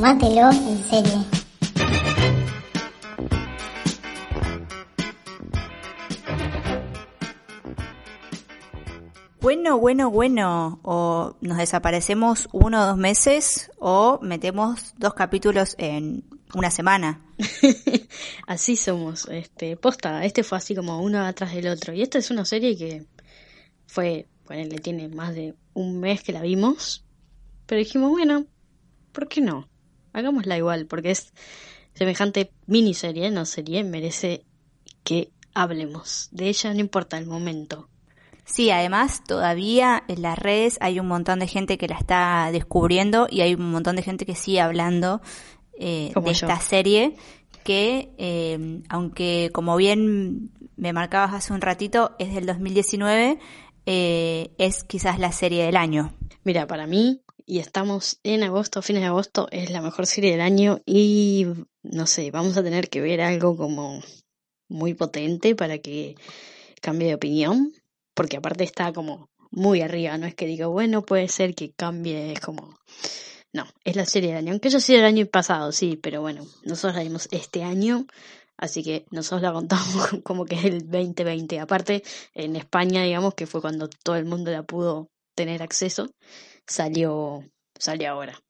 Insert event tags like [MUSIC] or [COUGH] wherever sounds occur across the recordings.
Tómatelo en serio. Bueno, bueno, bueno. O nos desaparecemos uno o dos meses o metemos dos capítulos en una semana. [LAUGHS] así somos. Este, posta, este fue así como uno atrás del otro. Y esta es una serie que fue, le tiene más de un mes que la vimos. Pero dijimos, bueno, ¿por qué no? Hagámosla igual, porque es semejante miniserie, no serie, merece que hablemos de ella, no importa el momento. Sí, además todavía en las redes hay un montón de gente que la está descubriendo y hay un montón de gente que sigue hablando eh, de esta serie que, eh, aunque como bien me marcabas hace un ratito, es del 2019, eh, es quizás la serie del año. Mira, para mí, y estamos en agosto, fines de agosto, es la mejor serie del año y no sé, vamos a tener que ver algo como muy potente para que cambie de opinión porque aparte está como muy arriba, no es que diga, bueno, puede ser que cambie, es como... No, es la serie del año, aunque yo sí el año pasado, sí, pero bueno, nosotros la vimos este año, así que nosotros la contamos [LAUGHS] como que es el 2020. Aparte, en España, digamos, que fue cuando todo el mundo la pudo tener acceso, salió, salió ahora.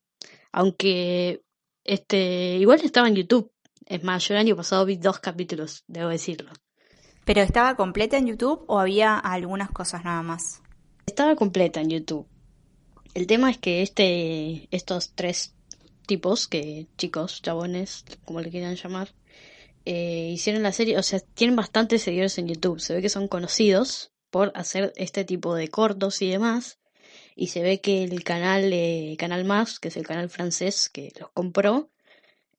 Aunque, este, igual estaba en YouTube. Es más, yo el año pasado vi dos capítulos, debo decirlo. ¿Pero estaba completa en YouTube o había algunas cosas nada más? Estaba completa en YouTube. El tema es que este, estos tres tipos, que chicos, chabones, como le quieran llamar, eh, hicieron la serie, o sea, tienen bastantes seguidores en YouTube. Se ve que son conocidos por hacer este tipo de cortos y demás. Y se ve que el canal, eh, Canal Más, que es el canal francés que los compró,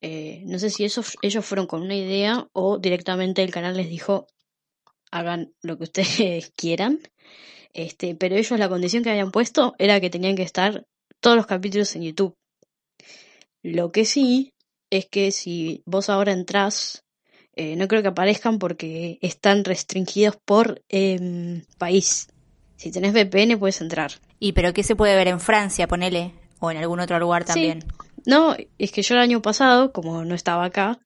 eh, no sé si ellos fueron con una idea o directamente el canal les dijo, hagan lo que ustedes [LAUGHS] quieran. Este, pero ellos la condición que habían puesto era que tenían que estar todos los capítulos en YouTube. Lo que sí es que si vos ahora entrás, eh, no creo que aparezcan porque están restringidos por em, país. Si tenés VPN puedes entrar. ¿Y pero qué se puede ver en Francia, ponele? O en algún otro lugar también. No, es que yo el año pasado, como no estaba acá,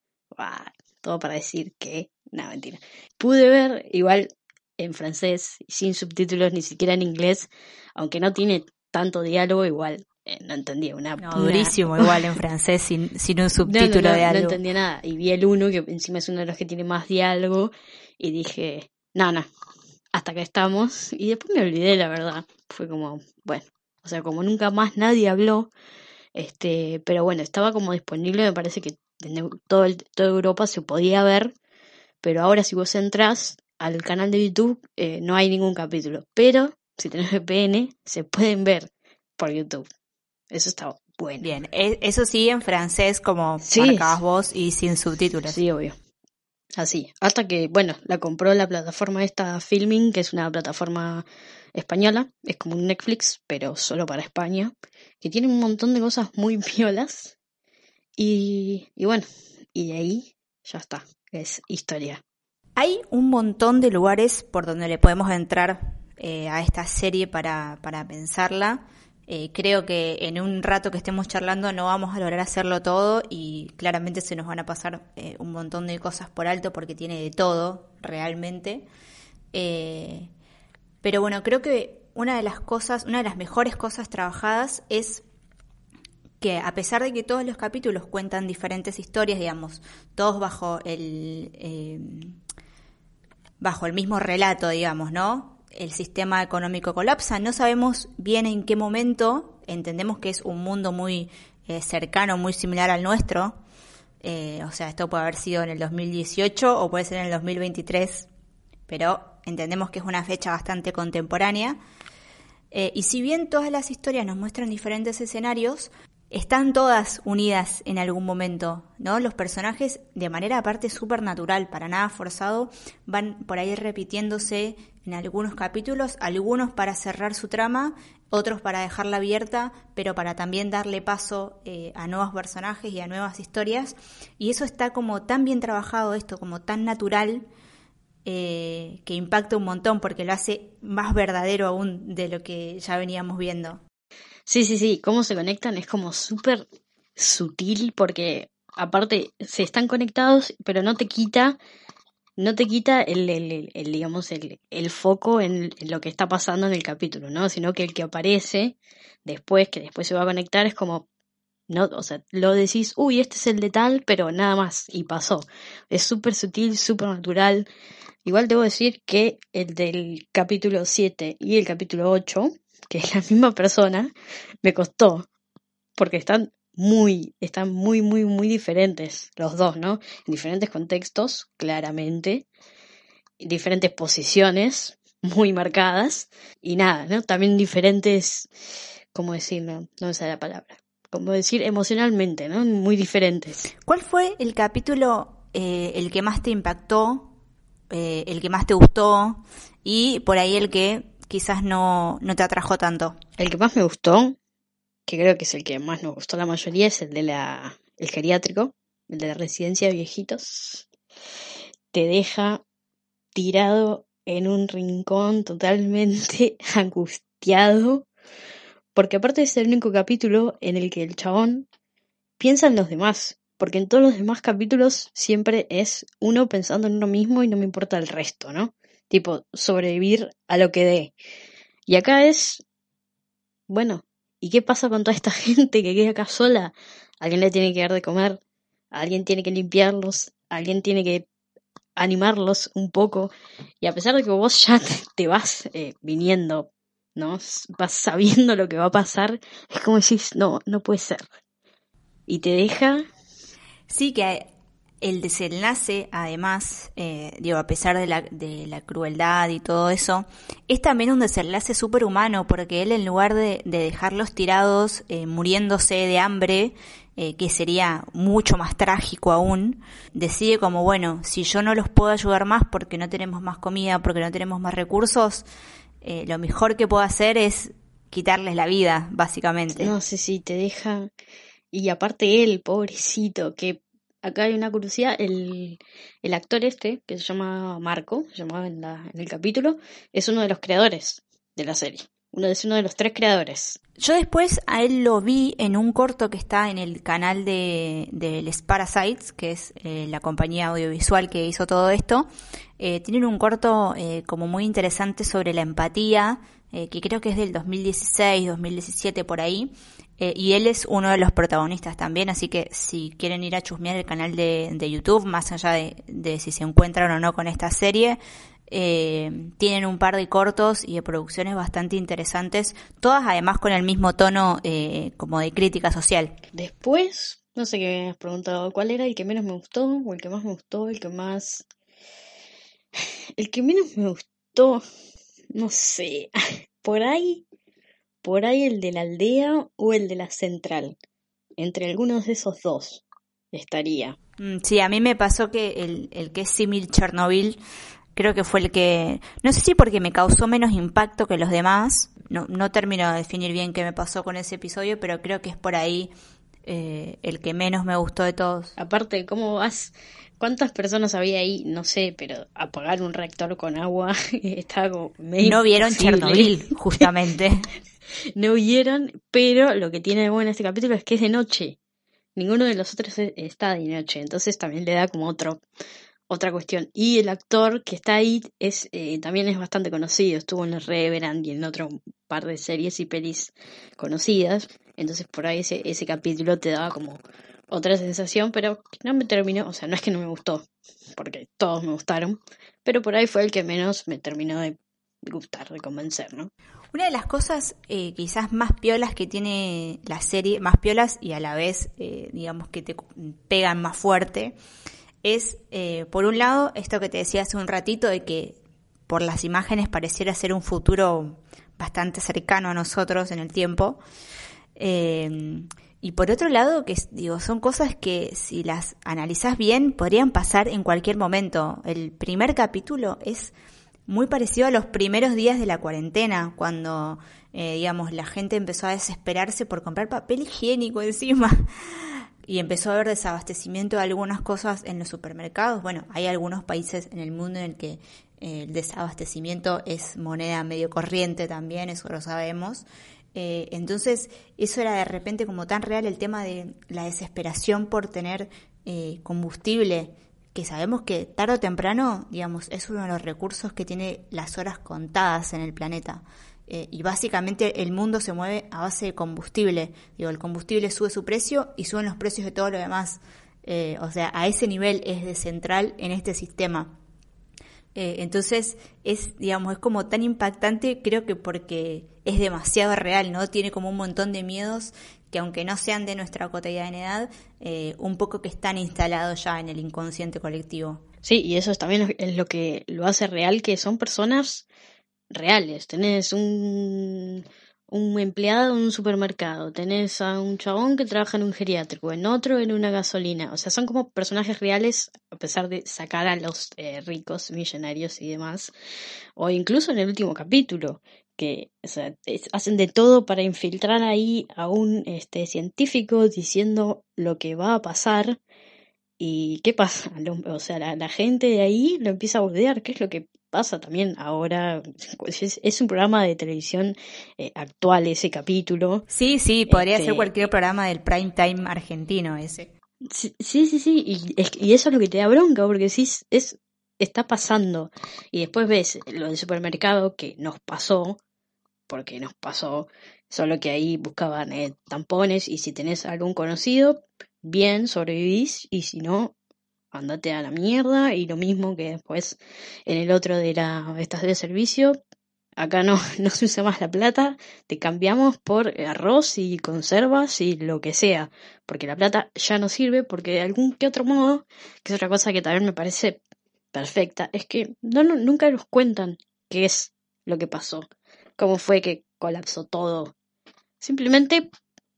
todo para decir que no, mentira. Pude ver igual en francés, sin subtítulos, ni siquiera en inglés, aunque no tiene tanto diálogo, igual eh, no entendía una... No, durísimo [LAUGHS] igual en francés sin, sin un subtítulo de algo. No entendía nada. Y vi el uno, que encima es uno de los que tiene más diálogo, y dije, no, no, hasta que estamos. Y después me olvidé, la verdad. Fue como, bueno, o sea, como nunca más nadie habló, este, pero bueno, estaba como disponible, me parece que en todo toda Europa se podía ver pero ahora si vos entras al canal de YouTube eh, no hay ningún capítulo. Pero si tenés VPN se pueden ver por YouTube. Eso está bueno. Bien, e, eso sí en francés como marcabas vos y sin subtítulos. Sí, obvio. Así. Hasta que, bueno, la compró la plataforma esta Filming, que es una plataforma española. Es como un Netflix, pero solo para España. Que tiene un montón de cosas muy [LAUGHS] violas. Y, y bueno, y de ahí ya está es historia. Hay un montón de lugares por donde le podemos entrar eh, a esta serie para, para pensarla. Eh, creo que en un rato que estemos charlando no vamos a lograr hacerlo todo y claramente se nos van a pasar eh, un montón de cosas por alto porque tiene de todo realmente. pero bueno, creo que una de las cosas, una de las mejores cosas trabajadas es que a pesar de que todos los capítulos cuentan diferentes historias, digamos, todos bajo el, eh, bajo el mismo relato, digamos, ¿no? El sistema económico colapsa, no sabemos bien en qué momento, entendemos que es un mundo muy eh, cercano, muy similar al nuestro, eh, o sea, esto puede haber sido en el 2018 o puede ser en el 2023, pero entendemos que es una fecha bastante contemporánea. y si bien todas las historias nos muestran diferentes escenarios, están todas unidas en algún momento, ¿no? Los personajes, de manera aparte súper natural, para nada forzado, van por ahí repitiéndose en algunos capítulos, algunos para cerrar su trama, otros para dejarla abierta, pero para también darle paso eh, a nuevos personajes y a nuevas historias. Y eso está como tan bien trabajado esto, como tan natural, eh, que impacta un montón porque lo hace más verdadero aún de lo que ya veníamos viendo. Sí, sí, sí, cómo se conectan es como súper sutil porque aparte se están conectados, pero no te quita no te quita el, el, el, digamos, el, el foco en, lo que está pasando en el capítulo, ¿no? Sino que el que aparece después, que después se va a conectar, es como, no, o sea, lo decís, uy, este es el de tal, pero nada más, y pasó. Es súper sutil, súper natural. Igual debo decir que el del capítulo 7 y el capítulo 8, que es la misma persona, me costó, porque están muy, están muy, muy, muy diferentes los dos, ¿no? En diferentes contextos, claramente, diferentes posiciones muy marcadas y nada, ¿no? También diferentes, ¿cómo decirlo? No sale la palabra. Como decir emocionalmente, ¿no? Muy diferentes. ¿Cuál fue el capítulo eh, el que más te impactó, eh, el que más te gustó y por ahí el que quizás no, no te atrajo tanto? El que más me gustó que creo que es el que más nos gustó la mayoría, es el de la el geriátrico, el de la residencia de viejitos. Te deja tirado en un rincón totalmente [LAUGHS] angustiado, porque aparte es el único capítulo en el que el chabón piensa en los demás, porque en todos los demás capítulos siempre es uno pensando en uno mismo y no me importa el resto, ¿no? Tipo, sobrevivir a lo que dé. Y acá es, bueno, ¿Y qué pasa con toda esta [LAUGHS] gente que queda acá sola? Alguien le tiene que dar de comer, alguien tiene que limpiarlos, alguien tiene que animarlos un poco. Y a pesar de que vos ya te, vas eh, viniendo, ¿no? Vas sabiendo lo que va a pasar, es como decís, no, no puede ser. Y te deja. Sí, que el desenlace, además, eh, digo, a pesar de la, de la crueldad y todo eso, es también un desenlace súper humano, porque él en lugar de, dejarlos tirados, eh, muriéndose de hambre, eh, que sería mucho más trágico aún, decide como, bueno, si yo no los puedo ayudar más porque no tenemos más comida, porque no tenemos más recursos, lo mejor que puedo hacer es quitarles la vida, básicamente. No sé si te deja... Y aparte él, pobrecito, que acá hay una curiosidad, el, el actor este, que se llama Marco, se llamaba en, la, en el capítulo, es uno de los creadores de la serie. Uno es uno de los tres creadores. Yo después a él lo vi en un corto que está en el canal de, de Les Parasites, que es eh, la compañía audiovisual que hizo todo esto. Eh, tienen un corto eh, como muy interesante sobre la empatía, eh, que creo que es del 2016, 2017 por ahí, eh, y él es uno de los protagonistas también, así que si quieren ir a chusmear el canal de, de YouTube, más allá de, si se encuentran o no con esta serie, eh, tienen un par de cortos y de producciones bastante interesantes, todas además con el mismo tono eh, como de crítica social. Después, no sé qué me has preguntado, ¿cuál era el que menos me gustó o el que más me gustó, el que más... [SIGHS] El que menos me gustó, no sé, [LAUGHS] por ahí por ahí el de la aldea o el de la central. Entre algunos de esos dos estaría. Mm, sí, a mí me pasó que el, el que es símil Chernobyl creo que fue el que, no sé si porque me causó menos impacto que los demás, no, no termino de definir bien qué me pasó con ese episodio, pero creo que es por ahí eh, el que menos me gustó de todos. Aparte, ¿cómo vas? ¿Cuántas personas había ahí? No sé, pero apagar un reactor con agua [LAUGHS] estaba como medio No vieron Chernobyl, [LAUGHS] justamente. no vieron, pero lo que tiene de bueno este capítulo es que es de noche. Ninguno de los otros está de noche, entonces también le da como otro, otra cuestión. Y el actor que está ahí es eh, también es bastante conocido, estuvo en el Reverend y en otro par de series y pelis conocidas, entonces por ahí ese, ese capítulo te daba como otra sensación, pero no me terminó, o sea, no es que no me gustó, porque todos me gustaron, pero por ahí fue el que menos me terminó de gustar, de convencer, ¿no? Una de las cosas eh, quizás más piolas que tiene la serie, más piolas y a la vez, eh, digamos, que te pegan más fuerte, es, eh, por un lado, esto que te decía hace un ratito, de que por las imágenes pareciera ser un futuro bastante cercano a nosotros en el tiempo. Y por otro lado, que digo, son cosas que si las analizas bien podrían pasar en cualquier momento. El primer capítulo es muy parecido a los primeros días de la cuarentena, cuando, eh, digamos, la gente empezó a desesperarse por comprar papel higiénico encima [LAUGHS] y empezó a haber desabastecimiento de algunas cosas en los supermercados. Bueno, hay algunos países en el mundo en el que eh, el desabastecimiento es moneda medio corriente también, eso lo sabemos. Eh, entonces, eso era de repente como tan real el tema de la desesperación por tener eh, combustible, que sabemos que tarde o temprano, digamos, es uno de los recursos que tiene las horas contadas en el planeta. Eh, y básicamente el mundo se mueve a base de combustible. Digo, el combustible sube su precio y suben los precios de todo lo demás. o sea, a ese nivel es de central en este sistema. Eh, entonces es, digamos, es como tan impactante, creo que porque es demasiado real, ¿no? Tiene como un montón de miedos que aunque no sean de nuestra cotidianidad, eh, un poco que están instalados ya en el inconsciente colectivo. Sí, y eso también es lo que lo hace real, que son personas reales. Tenés un, un empleado en un supermercado, tenés a un chabón que trabaja en un geriátrico, en otro en una gasolina. O sea, son como personajes reales, a pesar de sacar a los eh, ricos, millonarios y demás. O incluso en el último capítulo, que o sea, hacen de todo para infiltrar ahí a un este, científico diciendo lo que va a pasar. ¿Y qué pasa? [LAUGHS] O sea, la, la gente de ahí lo empieza a odiar. ¿Qué es lo que pasa también ahora. Es, un programa de televisión eh, actual ese capítulo. Sí, sí, podría ser este, cualquier programa del prime time argentino ese. Sí, sí, sí, Y, y, eso es lo que te da bronca, porque sí, es, está pasando. Y después ves lo del supermercado que nos pasó, porque nos pasó, solo que ahí buscaban eh, tampones y si tenés algún conocido, bien, sobrevivís y si no, andate a la mierda y lo mismo que después en el otro de la estación de servicio acá no, [LAUGHS] no se usa más la plata, te cambiamos por arroz y conservas y lo que sea, porque la plata ya no sirve, porque de algún que otro modo, que es otra cosa que también me parece perfecta, es que no, nunca nos cuentan qué es lo que pasó, cómo fue que colapsó todo. Simplemente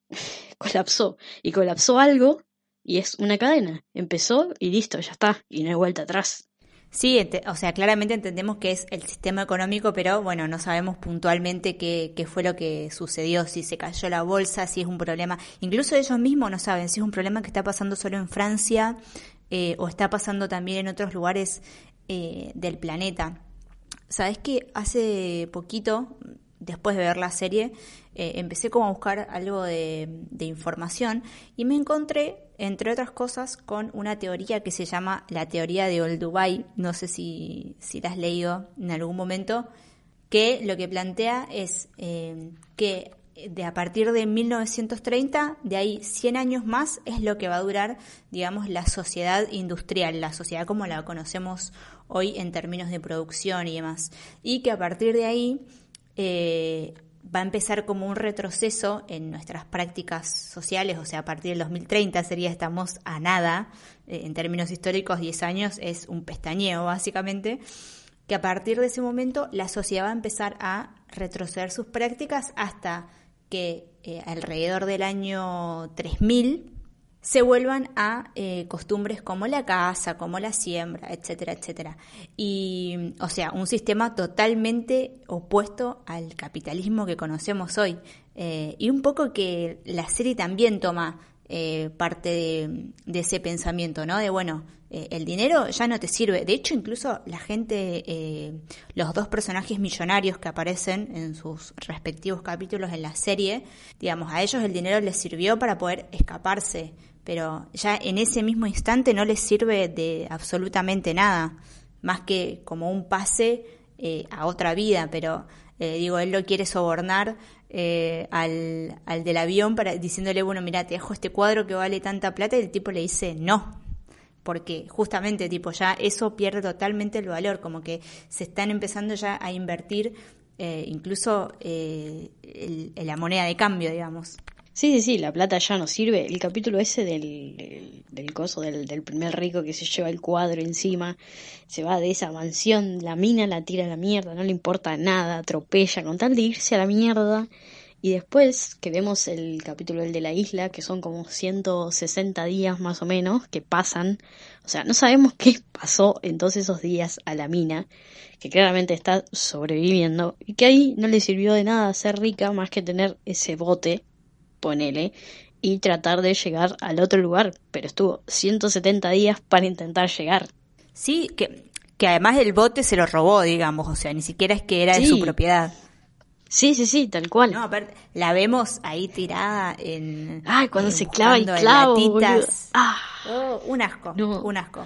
[LAUGHS] colapsó y colapsó algo y es una cadena. Empezó y listo, ya está, y no hay vuelta atrás. Sí, o sea, claramente entendemos que es el sistema económico, pero bueno, no sabemos puntualmente qué, qué, fue lo que sucedió, si se cayó la bolsa, si es un problema. Incluso ellos mismos no saben si es un problema que está pasando solo en Francia eh, o está pasando también en otros lugares eh, del planeta. Sabes que hace poquito, después de ver la serie, eh, empecé como a buscar algo de, información y me encontré entre otras cosas, con una teoría que se llama la teoría de Old Dubai, no sé si, si la has leído en algún momento, que lo que plantea es eh, que de a partir de 1930, de ahí 100 años más, es lo que va a durar, digamos, la sociedad industrial, la sociedad como la conocemos hoy en términos de producción y demás. Y que a partir de ahí eh, va a empezar como un retroceso en nuestras prácticas sociales, o sea, a partir del 2030 sería estamos a nada, eh, en términos históricos 10 años es un pestañeo básicamente, que a partir de ese momento la sociedad va a empezar a retroceder sus prácticas hasta que eh, alrededor del año 3000 se vuelvan a eh, costumbres como la caza, como la siembra, etcétera, etcétera. Y, o sea, un sistema totalmente opuesto al capitalismo que conocemos hoy. Eh, y un poco que la serie también toma eh, parte de, ese pensamiento, ¿no? De, bueno, el dinero ya no te sirve. De hecho, incluso la gente, los dos personajes millonarios que aparecen en sus respectivos capítulos en la serie, digamos, a ellos el dinero les sirvió para poder escaparse pero ya en ese mismo instante no les sirve de absolutamente nada, más que como un pase eh, a otra vida, pero eh, digo, él lo quiere sobornar eh, al, al, del avión para diciéndole, bueno, mira, te dejo este cuadro que vale tanta plata y el tipo le dice, no, porque justamente tipo ya eso pierde totalmente el valor, como que se están empezando ya a invertir incluso el, la moneda de cambio, digamos. Sí, sí, sí, la plata ya no sirve. El capítulo ese del, del, coso, del, del, primer rico que se lleva el cuadro encima, se va de esa mansión, la mina la tira a la mierda, no le importa nada, atropella, con tal de irse a la mierda. Y después que vemos el capítulo del de la isla, que son como 160 días más o menos que pasan. O sea, no sabemos qué pasó en todos esos días a la mina, que claramente está sobreviviendo, y que ahí no le sirvió de nada ser rica más que tener ese bote ponele, y tratar de llegar al otro lugar, pero estuvo 170 días para intentar llegar. Sí, que, que además el bote se lo robó, digamos, o sea, ni siquiera es que era de su propiedad. Sí, sí, sí, tal cual. No, aparte, la vemos ahí tirada en. Ay, cuando se clava buscando clavo. Ah, Oh, un asco, No. un asco.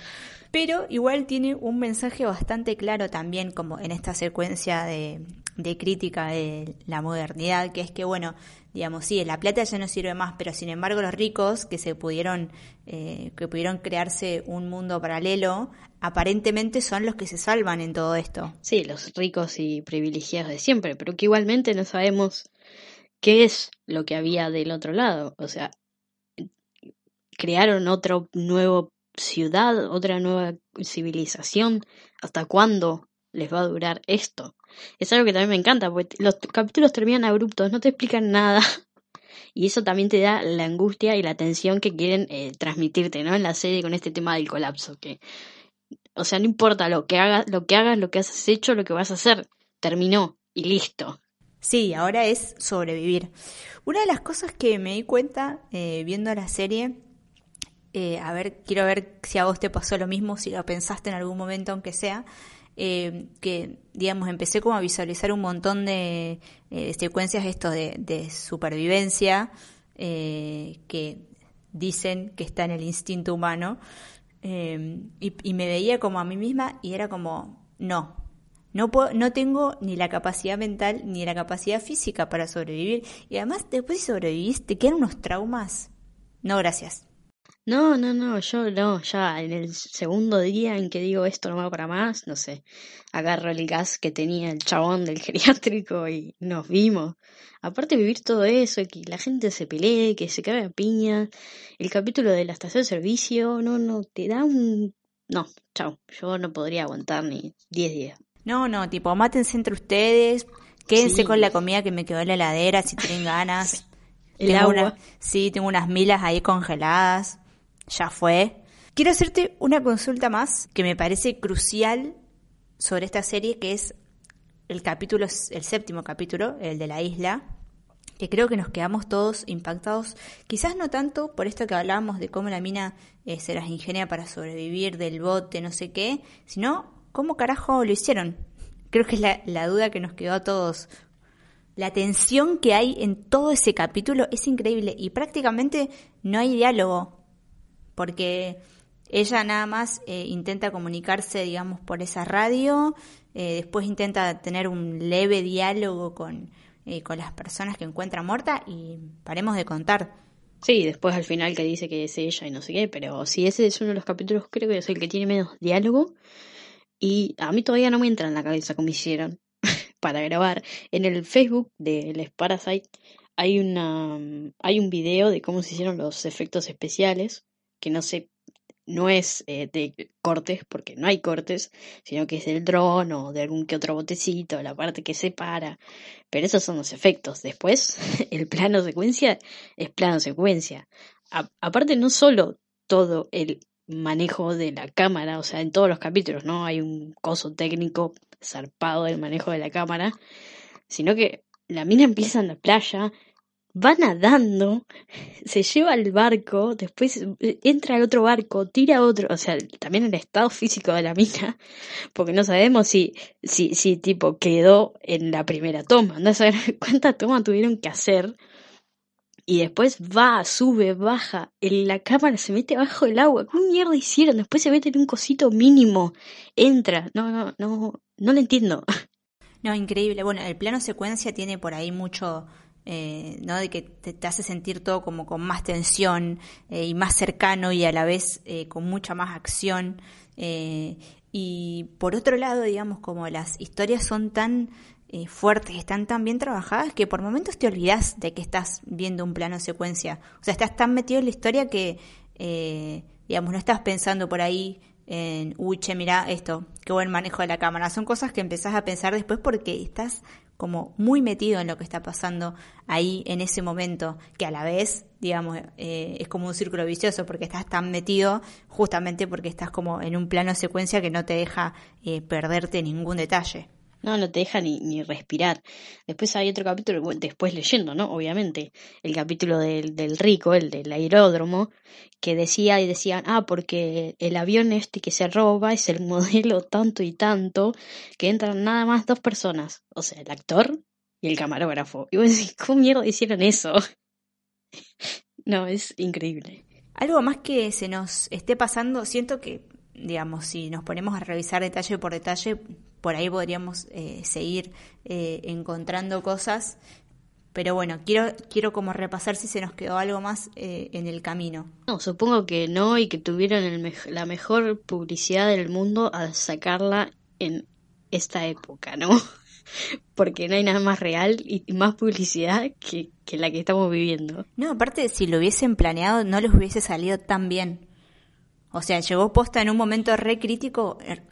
Pero igual tiene un mensaje bastante claro también, como en esta secuencia de, de crítica de la modernidad, que es que, bueno, digamos, sí, la plata ya no sirve más, pero sin embargo los ricos que se pudieron, eh, que pudieron crearse un mundo paralelo, aparentemente son los que se salvan en todo esto. sí, los ricos y privilegiados de siempre, pero que igualmente no sabemos qué es lo que había del otro lado. O sea, crearon otro nuevo ciudad, otra nueva civilización. ¿Hasta cuándo les va a durar esto? Es algo que también me encanta, porque los capítulos terminan abruptos, no te explican nada. [LAUGHS] Y eso también te da la angustia y la tensión que quieren eh, transmitirte, ¿no? En la serie con este tema del colapso, que o sea, no importa lo que hagas, lo que hagas, lo que has hecho, lo que vas a hacer, terminó y listo. Sí, ahora es sobrevivir. Una de las cosas que me di cuenta eh, viendo la serie, eh, a ver, quiero ver si a vos te pasó lo mismo, si lo pensaste en algún momento, aunque sea, eh, que, digamos, empecé como a visualizar un montón de eh, secuencias esto de, supervivencia eh, que dicen que está en el instinto humano, eh, y, me veía como a mí misma y era como, no, no, puedo, no tengo ni la capacidad mental ni la capacidad física para sobrevivir. Y además, después de sobrevivir, te quedan unos traumas. No, gracias. No, no, no, yo no, ya en el segundo día en que digo esto no va para más, no sé, agarro el gas que tenía el chabón del [LAUGHS] geriátrico y nos vimos. Aparte vivir todo eso, que la gente se pelee, que se cae a piña, el capítulo de la estación de servicio, no, no, te da un... No, chao, yo no podría aguantar ni 10 días. No, no, tipo, mátense entre ustedes, quédense Sí. con la comida que me quedó en la heladera si tienen ganas. [LAUGHS] El Tengo agua. una- sí, tengo unas milas ahí congeladas. Ya fue. Quiero hacerte una consulta más que me parece crucial sobre esta serie, que es el capítulo, el séptimo capítulo, el de la isla, que creo que nos quedamos todos impactados, quizás no tanto por esto que hablábamos de cómo la mina eh, se las ingenia para sobrevivir del bote, no sé qué, sino cómo carajo lo hicieron. Creo que es la, la duda que nos quedó a todos. La tensión que hay en todo ese capítulo es increíble y prácticamente no hay diálogo, porque ella nada más eh, intenta comunicarse, digamos, por esa radio, eh, después intenta tener un leve diálogo con, eh, con las personas que encuentra muerta y paremos de contar. Sí, después al final que dice que es ella y no sé qué, pero sí, ese es uno de los capítulos, creo que es el que tiene menos diálogo. Y a mí todavía no me entra en la cabeza cómo hicieron [LAUGHS] para grabar. En el Facebook de Les Parasite hay una hay un video de cómo se hicieron los efectos especiales, que no sé, no es eh, de cortes, porque no hay cortes, sino que es del dron o de algún que otro botecito, la parte que separa. Pero esos son los efectos. Después, [LAUGHS] el plano secuencia es plano secuencia. Aparte, no solo todo el manejo de la cámara, o sea, en todos los capítulos, ¿no? Hay un coso técnico zarpado del manejo de la cámara, sino que la mina empieza en la playa, va nadando, se lleva al barco, después eh, entra al otro barco, tira otro, o sea, también el estado físico de la mina, porque no sabemos si, si, si tipo quedó en la primera toma, no saber [LAUGHS] cuántas tomas tuvieron que hacer. Y después va, sube, baja, en la cámara se mete abajo del agua. ¿Cómo mierda hicieron? Después se mete en un cosito mínimo. Entra. No, no, no, no lo entiendo. [LAUGHS] No, increíble. Bueno, el plano secuencia tiene por ahí mucho, eh, ¿no? De que te, hace sentir todo como con más tensión eh, y más cercano y a la vez eh, con mucha más acción. Eh, y por otro lado, digamos, como las historias son tan fuertes, están tan bien trabajadas que por momentos te olvidas de que estás viendo un plano secuencia. O sea, estás tan metido en la historia que, digamos, no estás pensando por ahí en, uy, mira esto, qué buen manejo de la cámara. Son cosas que empezás a pensar después porque estás como muy metido en lo que está pasando ahí en ese momento, que a la vez, digamos, eh, es como un círculo vicioso porque estás tan metido justamente porque estás como en un plano secuencia que no te deja eh, perderte ningún detalle. No, no te deja ni, ni respirar. Después hay otro capítulo, después leyendo, ¿no? Obviamente, el capítulo del, del rico, el del aeródromo, que decía y decían, ah, porque el avión este que se roba es el [LAUGHS] modelo tanto y tanto, que entran nada más dos personas. O sea, el actor y el camarógrafo. Y vos decís, ¿cómo mierda hicieron eso? [LAUGHS] no, es increíble. Algo más que se nos esté pasando, siento que, digamos, si nos ponemos a revisar detalle por detalle, por ahí podríamos eh, seguir eh, encontrando cosas. Pero bueno, quiero, quiero como repasar si se nos quedó algo más eh, en el camino. No, supongo que no y que tuvieron el la mejor publicidad del mundo al sacarla en esta época, ¿no? [LAUGHS] Porque no hay nada más real y más publicidad que, que la que estamos viviendo. No, aparte, si lo hubiesen planeado, no les hubiese salido tan bien. O sea, llegó posta en un momento re crítico, er,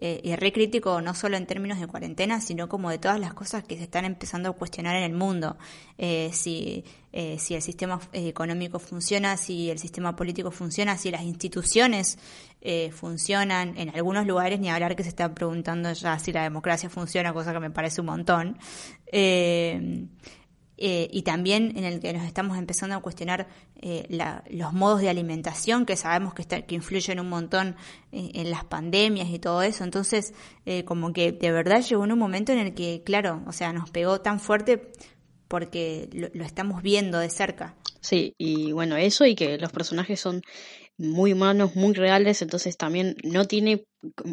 eh, y re crítico no solo en términos de cuarentena, sino como de todas las cosas que se están empezando a cuestionar en el mundo. Eh, si, eh, si el sistema económico funciona, si el sistema político funciona, si las instituciones funcionan. En algunos lugares ni hablar que se está preguntando ya si la democracia funciona, cosa que me parece un montón. Eh, y también en el que nos estamos empezando a cuestionar eh, los modos de alimentación que sabemos que, que influyen un montón eh, en las pandemias y todo eso. Entonces, como que de verdad llegó en un momento en el que, claro, o sea, nos pegó tan fuerte porque lo estamos viendo de cerca. Sí, y bueno, eso y que los personajes son muy humanos, muy reales, entonces también no tiene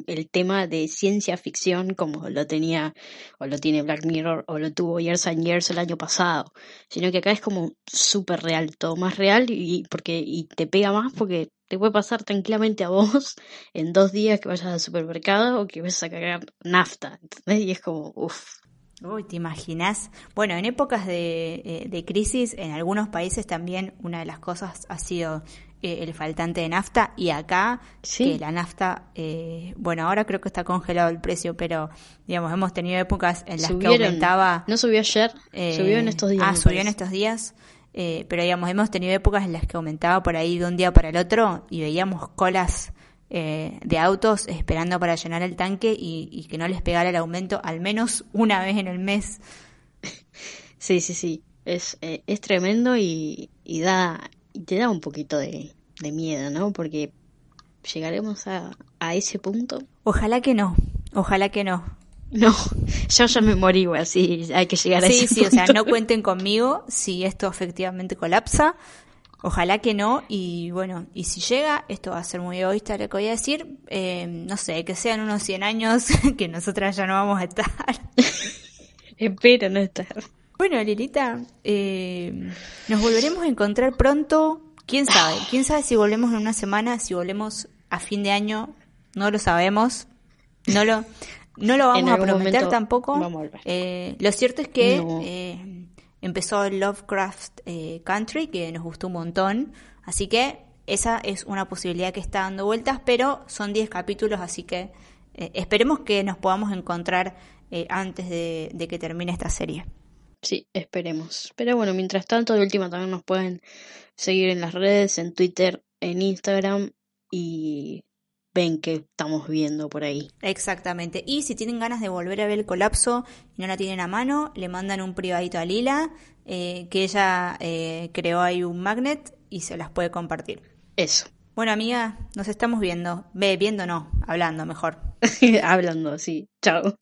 el tema de ciencia ficción como lo tenía o lo tiene Black Mirror o lo tuvo Years and Years el año pasado, sino que acá es como súper real, todo más real y porque y te pega más porque te puede pasar tranquilamente a vos [LAUGHS] en dos días que vayas al supermercado o que vayas a cagar nafta, ¿entendés? Y es como, uff. Uy, ¿te imaginas? Bueno, en épocas de, eh, de crisis, en algunos países también una de las cosas ha sido eh, el faltante de nafta y acá que la nafta, eh, bueno, ahora creo que está congelado el precio, pero digamos, hemos tenido épocas en las que aumentaba... No subió ayer, subió en estos días. Ah, subió en estos días. pero digamos, hemos tenido épocas en las que aumentaba por ahí de un día para el otro y veíamos colas de autos esperando para llenar el tanque y, que no les pegara el aumento al menos una vez en el mes. [LAUGHS] Sí, sí, sí. Es, es tremendo y, y da y te da un poquito de, miedo, ¿no? Porque llegaremos a, a, ese punto. Ojalá que no, ojalá que no. No, yo ya me morí igual, sí, hay que llegar a ese punto. Sí, sí, o sea, no cuenten conmigo si esto efectivamente colapsa. Ojalá que no, y bueno, y si llega, esto va a ser muy egoísta lo que voy a decir, eh, no sé, que sean unos 100 años [LAUGHS] que nosotras ya no vamos a estar. [LAUGHS] Espero no estar. Bueno, Lilita, eh, nos volveremos a encontrar pronto. ¿Quién sabe? ¿Quién sabe si volvemos en una semana, si volvemos a fin de año? No lo sabemos. No lo, no lo [LAUGHS] vamos a prometer tampoco. Eh, lo cierto es que eh, empezó Lovecraft Country, que nos gustó un montón. Así que esa es una posibilidad que está dando vueltas, pero son 10 capítulos, así que esperemos que nos podamos encontrar antes de que termine esta serie. Sí, esperemos. Pero bueno, mientras tanto, de última también nos pueden seguir en las redes, en Twitter, en Instagram y ven que estamos viendo por ahí. Exactamente. Y si tienen ganas de volver a ver el colapso y no la tienen a mano, le mandan un privadito a Lila, eh, que ella eh, creó ahí un magnet y se las puede compartir. Eso. Bueno, amiga, nos estamos viendo. Ve, viendo no, hablando mejor. [LAUGHS] hablando, sí. Chao.